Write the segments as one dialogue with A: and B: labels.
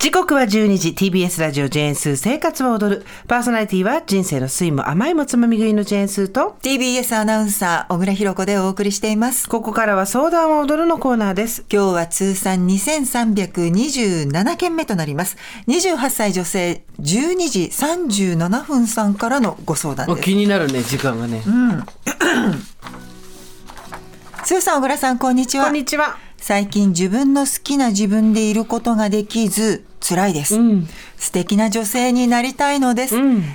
A: 時刻は12時 TBS ラジオジェーンスー生活は踊る。パーソナリティは人生の酸いも甘いもつまみ食いのジェーンスーと
B: TBS アナウンサー小倉弘子でお送りしています。
A: ここからは相談は踊るのコーナーです。
B: 今日は通算2327件目となります。28歳女性12時37分さんからのご相談です。
A: 気になるね時間がね、
B: スーさん小倉さんこんにちは。
A: こんにちは
B: 最近自分の好きな自分でいることができず辛いです、素敵な女性になりたいのです、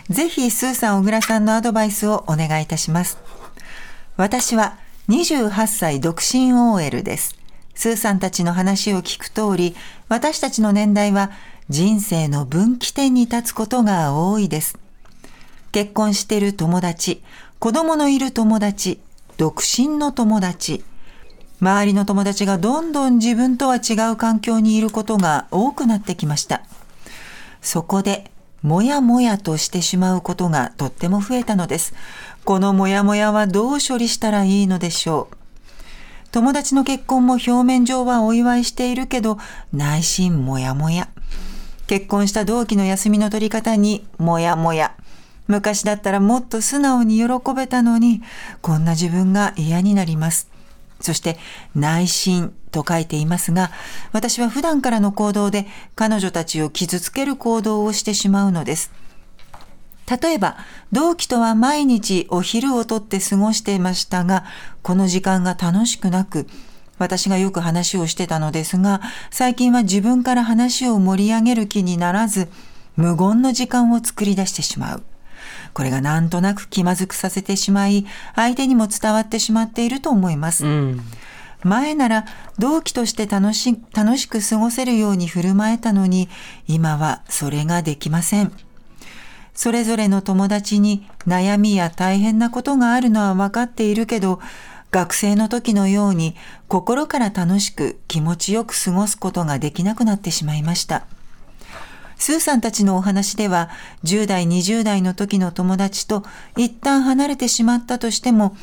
B: ぜひスーさん小倉さんのアドバイスをお願いいたします。私は28歳独身 OL です。スーさんたちの話を聞く通り私たちの年代は人生の分岐点に立つことが多いです。結婚している友達子供のいる友達独身の友達周りの友達がどんどん自分とは違う環境にいることが多くなってきました。そこで、もやもやとしてしまうことがとっても増えたのです。このもやもやはどう処理したらいいのでしょう？友達の結婚も表面上はお祝いしているけど、内心もやもや。結婚した同期の休みの取り方にもやもや。昔だったらもっと素直に喜べたのに、こんな自分が嫌になります。そして内心と書いていますが、私は普段からの行動で彼女たちを傷つける行動をしてしまうのです。例えば、同期とは毎日お昼をとって過ごしていましたが、この時間が楽しくなく、私がよく話をしてたのですが、最近は自分から話を盛り上げる気にならず、無言の時間を作り出してしまう。これがなんとなく気まずくさせてしまい、相手にも伝わってしまっていると思います。前なら同期として楽し楽しく過ごせるように振る舞えたのに、今はそれができません。それぞれの友達に悩みや大変なことがあるのは分かっているけど、学生の時のように心から楽しく気持ちよく過ごすことができなくなってしまいました。スーさんたちのお話では、10代、20代の時の友達と一旦離れてしまったとしても、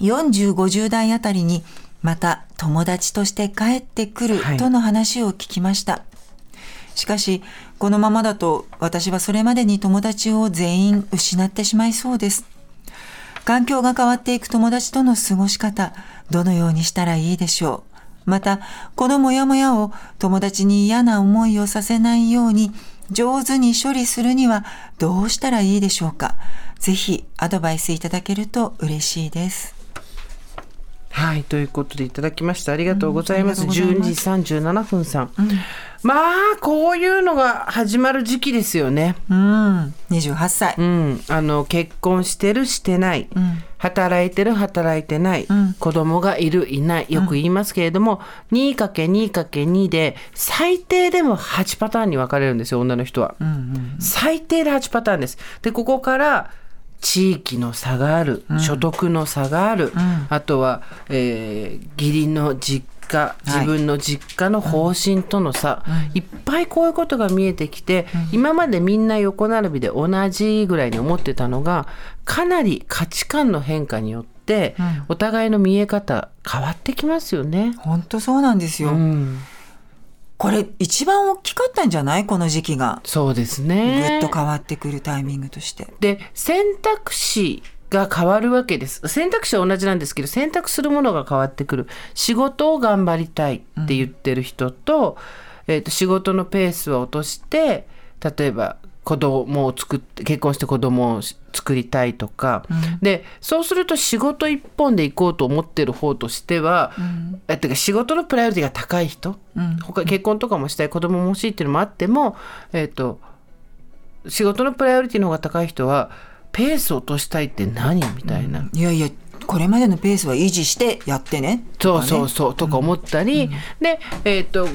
B: 40、50代あたりにまた友達として帰ってくる
A: はい
B: との話を聞きました。しかし、このままだと私はそれまでに友達を全員失ってしまいそうです。環境が変わっていく友達との過ごし方、どのようにしたらいいでしょう。また、このモヤモヤを友達に嫌な思いをさせないように上手に処理するにはどうしたらいいでしょうか。ぜひアドバイスいただけると嬉しいです。
A: はいということでいただきました。ありがとうございます、
B: うんありがとう
A: 12
B: ござい
A: 時37分さん、まあこういうのが始まる時期ですよね。
B: うん、28歳。
A: うん、あの結婚してるしてない、働いてる働いてない、子供がいるいない。よく言いますけれども、2×2×2 で最低でも8パターンに分かれるんですよ女の人は、最低で8パターンです。でここから地域の差がある、所得の差がある、あとは、えー義理の実家自分の実家の方針との差、いっぱいこういうことが見えてきて、今までみんな横並びで同じぐらいに思ってたのがかなり価値観の変化によって、お互いの見え方変わってきますよね。
B: 本当そうなんですよ。
A: うん、
B: これ一番大きかったんじゃない？この時期が。
A: そうです
B: ぐ
A: ね。
B: っと変わってくるタイミングとして。
A: で選択肢が変わるわけです選択肢は同じなんですけど選択するものが変わってくる仕事を頑張りたいって言ってる人と,、えーと仕事のペースを落として例えば子供を作って結婚して子供を作りたいとか、でそうすると仕事一本で行こうと思ってる方としては、えてか仕事のプライオリティが高い人、他結婚とかもしたい子供も欲しいっていうのもあっても、えっと仕事のプライオリティの方が高い人はペースを落としたいって何みたいな。
B: いやいや、これまでのペースは維持してやってね。
A: そうそうそうとか思ったり、で、えー、と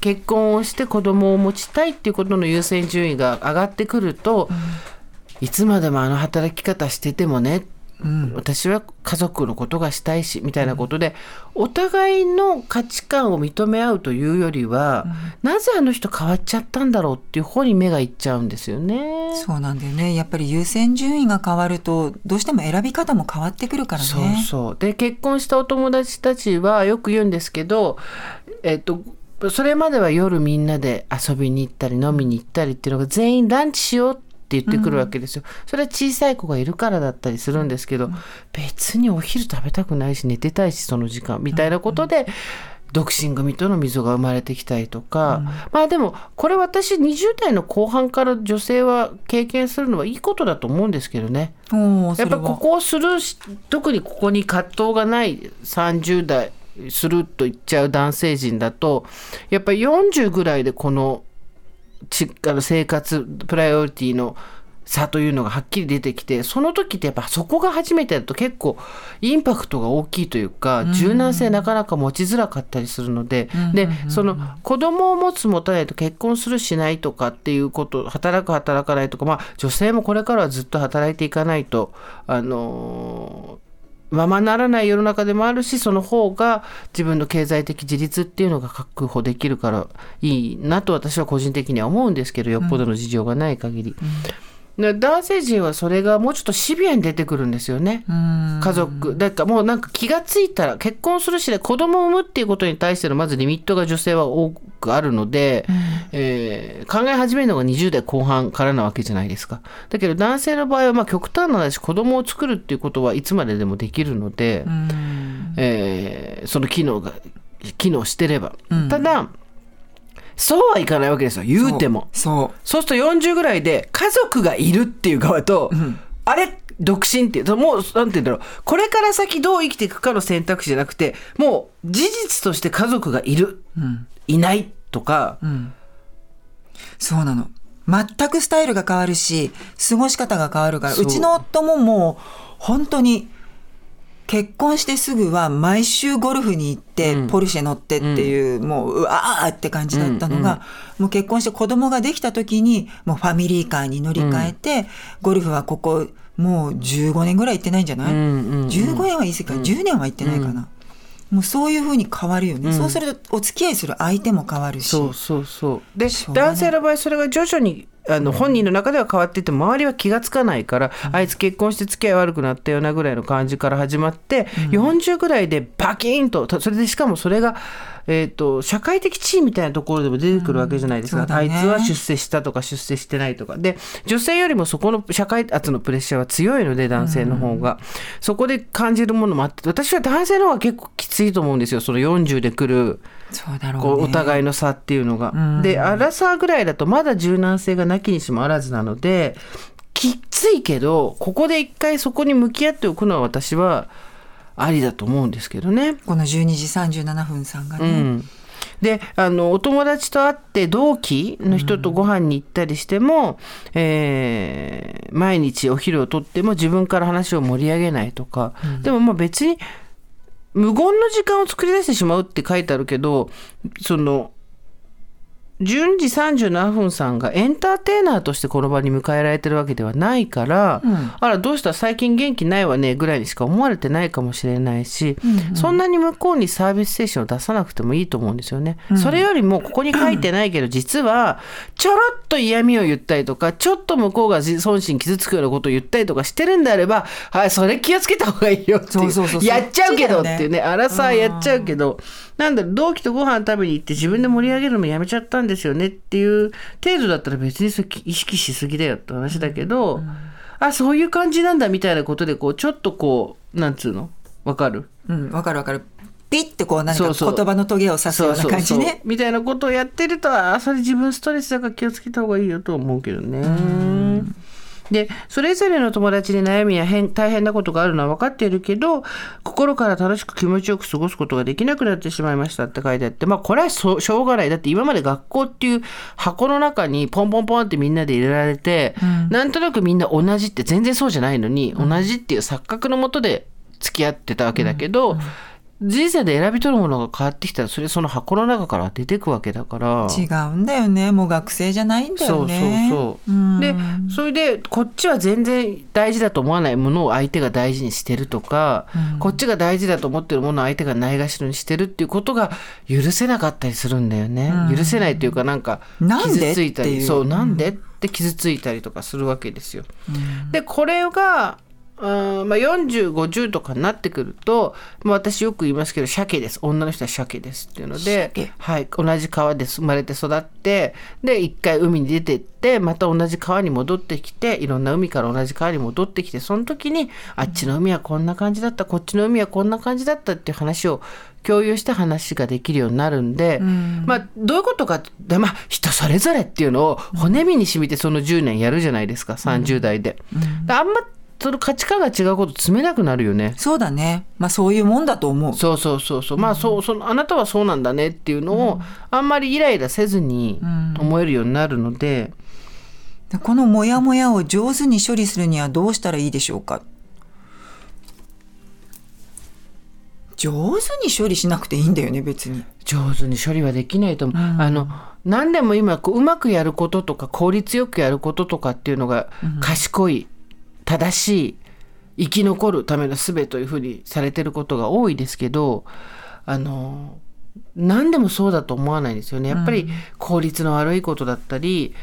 A: 結婚をして子供を持ちたいっていうことの優先順位が上がってくると、いつまでもあの働き方しててもね私は家族のことがしたいしみたいなことで、お互いの価値観を認め合うというよりは、なぜあの人変わっちゃったんだろうっていう方に目がいっちゃうんですよね。
B: そうなんだよね。やっぱり優先順位が変わるとどうしても選び方も変わってくるからね。
A: そうそう。で結婚したお友達たちはよく言うんですけどえっとそれまでは夜みんなで遊びに行ったり飲みに行ったりっていうのが全員ランチしようって言ってくるわけですよ、それは小さい子がいるからだったりするんですけど、別にお昼食べたくないし寝てたいしその時間みたいなことで、独身組との溝が生まれてきたりとか、まあでもこれ私20代の後半から女性は経験するのはいいことだと思うんですけどね。やっぱここをするし特にここに葛藤がない30代すると言っちゃう男性陣だとやっぱり40ぐらいでこのちあの生活プライオリティの差というのがはっきり出てきてその時ってやっぱそこが初めてだと結構インパクトが大きいというか柔軟性なかなか持ちづらかったりするのででその子供を持つ持たないと結婚するしないとかっていうこと働く働かないとかまあ女性もこれからはずっと働いていかないとあのままならない世の中でもあるしその方が自分の経済的自立っていうのが確保できるからいいなと私は個人的には思うんですけどよっぽどの事情がない限り。で男性陣はそれがもうちょっとシビアに出てくるんですよね。家族。だからもうなんか気がついたら結婚するしで子供を産むっていうことに対してのまずリミットが女性は多くあるので、えー考え始めるのが20代後半からなわけじゃないですか。だけど男性の場合はまあ極端な話子供を作るっていうことはいつまででもできるので、えーその機能が機能してれば。ただそうはいかないわけですよ。言うても。
B: そう。
A: そう。すると40ぐらいで家族がいるっていう側と、あれ？独身っていう、もう、なんて言うんだろう。これから先どう生きていくかの選択肢じゃなくて、もう事実として家族がいる、いないとか、
B: そうなの。全くスタイルが変わるし過ごし方が変わるから
A: う
B: ちの夫ももう本当に結婚してすぐは毎週ゴルフに行って、ポルシェ乗ってっていう、もううわーって感じだったのが、もう結婚して子供ができた時にもうファミリーカーに乗り換えて、ゴルフはここもう15年ぐらい行ってないんじゃない、
A: んうんうん
B: ?15 年は言い過ぎか、10年は行ってないかな。もうそういうふうに変わるよね、そうするとお付き合いする相手も変わるし。
A: そうそうそう。で、男性の場合、それが徐々に、あの本人の中では変わってて周りは気がつかないから、あいつ結婚して付き合い悪くなったようなぐらいの感じから始まって、40ぐらいでバキーンとたそれでしかもそれが、えー、と社会的地位みたいなところでも出てくるわけじゃないですか、
B: そうだね。
A: あいつは出世したとか出世してないとか。で女性よりもそこの社会圧のプレッシャーは強いので男性の方が、そこで感じるものもあって私は男性の方が結構きついと思うんですよ。その40で来る。
B: そうだろうね。
A: お互いの差っていうのが。でアラサーぐらいだとまだ柔軟性がなきにしもあらずなのできついけどここで一回そこに向き合っておくのは私はありだと思うんですけどね。
B: この12時37分さんがね、
A: うん。であのお友達と会って同期の人とご飯に行ったりしても、えー毎日お昼をとっても自分から話を盛り上げないとか、でもまあ別に無言の時間を作り出してしまうって書いてあるけどその12時37分さんがエンターテイナーとしてこの場に迎えられてるわけではないから、あらどうした最近元気ないわねぐらいにしか思われてないかもしれないし、そんなに向こうにサービス精神を出さなくてもいいと思うんですよね。それよりもここに書いてないけど実はちょろっと嫌味を言ったりとかちょっと向こうが損心傷つくようなことを言ったりとかしてるんであればはいそれ気をつけた方がいいよっていう。やっちゃうけどっていうね荒さやっちゃうけど、なんだろう同期とご飯食べに行って自分で盛り上げるのやめちゃったんですよねっていう程度だったら別にそれ意識しすぎだよって話だけど、あそういう感じなんだみたいなことでこうちょっとこうなんつうの？わかる？
B: うん、わかるわかる。ピッてこう何か言葉のトゲを刺すような感じね。
A: みたいなことをやってるとあそれ自分ストレスだから気をつけた方がいいよと思うけどね。でそれぞれの友達に悩みや変大変なことがあるのは分かっているけど心から楽しく気持ちよく過ごすことができなくなってしまいましたって書いてあってまあこれはそしょうがない。だって今まで学校っていう箱の中にポンポンポンってみんなで入れられて、なんとなくみんな同じって全然そうじゃないのに、同じっていう錯覚のもとで付き合ってたわけだけど、人生で選び取るものが変わってきたらそれその箱の中から出てくわけだから。
B: 違うんだよねもう学生じゃないんだよね。
A: そうそうそう、でそれでこっちは全然大事だと思わないものを相手が大事にしてるとか、こっちが大事だと思ってるものを相手がないがしろにしてるっていうことが許せなかったりするんだよね、許せないというかなんか傷ついたりそうなんで？って傷ついたりとかするわけですよ。でこれがうんまあ、4050とかになってくると、まあ、私よく言いますけど鮭です。女の人は鮭ですっていうので
B: 鮭、
A: はい、同じ川で生まれて育ってで一回海に出てってまた同じ川に戻ってきていろんな海から同じ川に戻ってきてその時にあっちの海はこんな感じだったこっちの海はこんな感じだったっていう話を共有して話ができるようになるんで、まあどういうことかでまあ人それぞれっていうのを骨身に染みてその10年やるじゃないですか30代で。であんまその価値観が違うこと詰めなくなるよね。
B: そうだね。まあそういうもんだと思う。
A: そうそうそうそう。まあそうそのあなたはそうなんだねっていうのを、あんまりイライラせずに思えるようになるので、
B: でこのモヤモヤを上手に処理するにはどうしたらいいでしょうか？上手に処理しなくていいんだよね別に。
A: 上手に処理はできないと思う。あの何でも今こううまくやることとか効率よくやることとかっていうのが賢い、正しい生き残るための術というふうにされてることが多いですけどあの何でもそうだと思わないですよね。やっぱり効率の悪いことだったり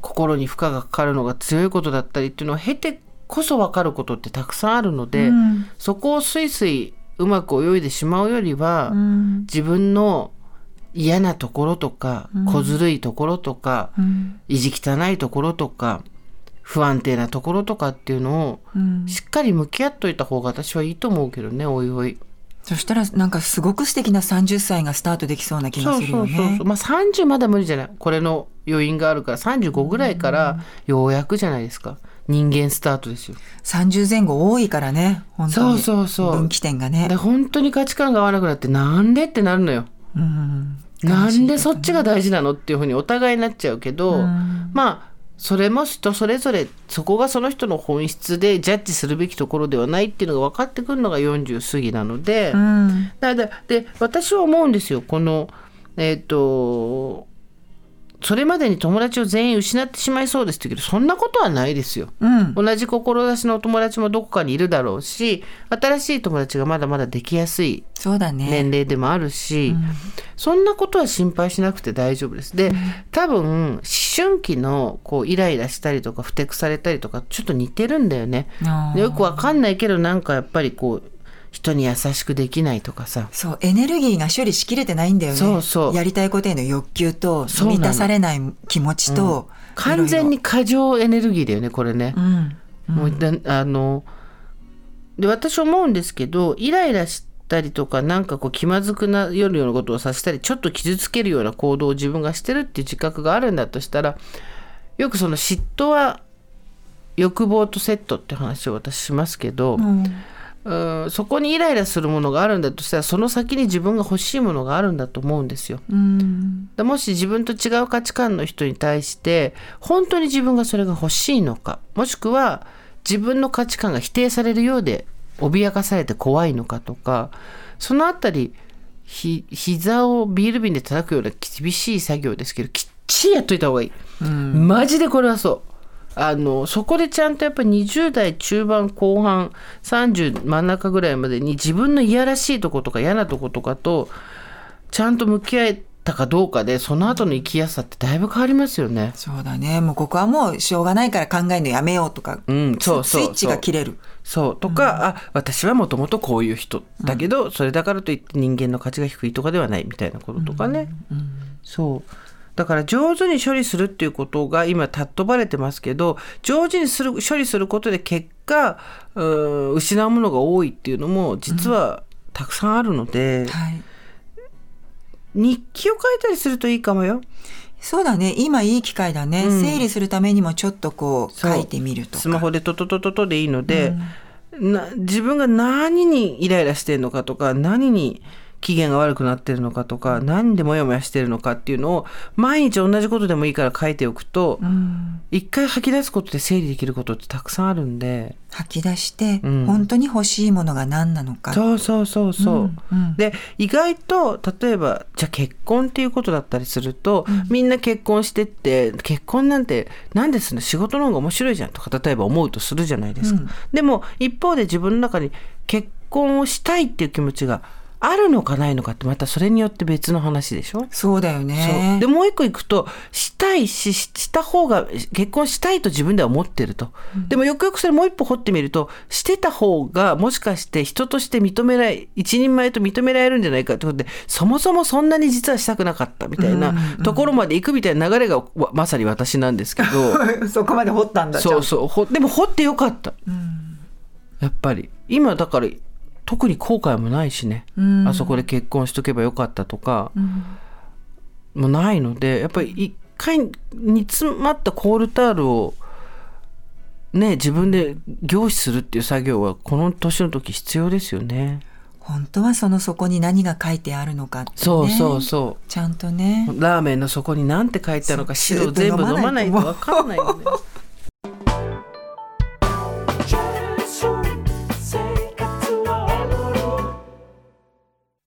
A: 心に負荷がかかるのが強いことだったりっていうのを経てこそ分かることってたくさんあるので、そこをスイスイうまく泳いでしまうよりは、自分の嫌なところとか、小ずるいところとか、意地汚いところとか不安定なところとかっていうのを、しっかり向き合っといた方が私はいいと思うけどねおいおい。
B: そしたらなんかすごく素敵な30歳がスタートできそうな気がするよ
A: そうそう
B: ね
A: そう。まあ30まだ無理じゃない。これの余韻があるから35ぐらいからようやくじゃないですか。人間スタートですよ。
B: 30前後多いからね本当に。
A: そうそうそう。
B: 分岐点がね。
A: で本当に価値観が合わなくなってなんでってなるのよ。
B: うん。
A: なんでそっちが大事なのっていうふうにお互いになっちゃうけど、まあそれも人それぞれそこがその人の本質でジャッジするべきところではないっていうのが分かってくるのが40過ぎなので、
B: うん。
A: だで私は思うんですよ。このえっ、とそれまでに友達を全員失ってしまいそうですけどそんなことはないですよ。
B: うん。
A: 同じ志のお友達もどこかにいるだろうし新しい友達がまだまだできやすい
B: そうだね。
A: 年齢でもあるし、そんなことは心配しなくて大丈夫です。で、多分思春期のこうイライラしたりとかふてくされたりとかちょっと似てるんだよね。よくわかんないけどなんかやっぱりこう人に優しくできないとかさ。
B: そうエネルギーが処理しきれてないんだよね。
A: そうそう。
B: やりたいことへの欲求と満たされない気持ちと、
A: 完全に過剰エネルギーだよねこれね。
B: うん。
A: もうだあので私思うんですけどイライラしたりとかなんかこう気まずくなるようなことをさせたりちょっと傷つけるような行動を自分がしてるっていう自覚があるんだとしたらよくその嫉妬は欲望とセットって話を私しますけど、うんそこにイライラするものがあるんだとしたらその先に自分が欲しいものがあるんだと思うんですよ。
B: うん
A: でもし自分と違う価値観の人に対して本当に自分がそれが欲しいのかもしくは自分の価値観が否定されるようで脅かされて怖いのかとかそのあたりひ膝をビール瓶で叩くような厳しい作業ですけどきっちりやっといた方がいい、マジでこれはそう。あのそこでちゃんとやっぱり20代中盤後半30真ん中ぐらいまでに自分のいやらしいとことか嫌なとことかとちゃんと向き合えたかどうかでその後の生きやすさってだいぶ変わりますよね。
B: そうだね。もうここはもうしょうがないから考えるのやめようとか、
A: うん、そうそう
B: スイッチが切れる。
A: そう。とか、あ私はもともとこういう人だけど、それだからといって人間の価値が低いとかではないみたいなこととかね、そう。だから上手に処理するっていうことが今尊ばれてますけど上手にする処理することで結果うー失うものが多いっていうのも実はたくさんあるので、
B: はい
A: 日記を書いたりするといいかもよ。
B: そうだね。今いい機会だね、整理するためにもちょっとこう書いてみるとか。
A: スマホでトトトトトでいいので、な自分が何にイライラしてるのかとか何に機嫌が悪くなってるのかとか、何でモヤモヤしてるのかっていうのを毎日同じことでもいいから書いておくと、一回吐き出すことで整理できることってたくさんあるんで。
B: 吐き出して、
A: ん
B: 本当に欲しいものが何なのか。
A: そうそうそうそう。
B: うんうん
A: で意外と例えばじゃあ結婚っていうことだったりすると、みんな結婚してって結婚なんて何ですね仕事の方が面白いじゃんとか例えば思うとするじゃないですか。でも一方で自分の中に結婚をしたいっていう気持ちがあるのかないのかってまたそれによって別の話でしょ？
B: そうだよね。
A: で。もう一個いくとしたいししした方が結婚したいと自分では思ってると、でもよくよくそれもう一歩掘ってみるとしてた方がもしかして人として認められ一人前と認められるんじゃないかってことでそもそもそんなに実はしたくなかったみたいなところまで行くみたいな流れがわまさに私なんですけど。
B: そこまで掘ったんだ。
A: そうそう。ほでも掘ってよかった、やっぱり。今だから特に後悔もないしね、あそこで結婚しとけばよかったとか、もないのでやっぱり一回煮詰まったコールタールをね自分で凝視するっていう作業はこの年の時必要ですよね。
B: 本当はその底に何が書いてあるのかって、ね。
A: そうそうそう
B: ちゃんとね。
A: ラーメンの底に何て書いてあるのか白全部飲まないと分かんないよね。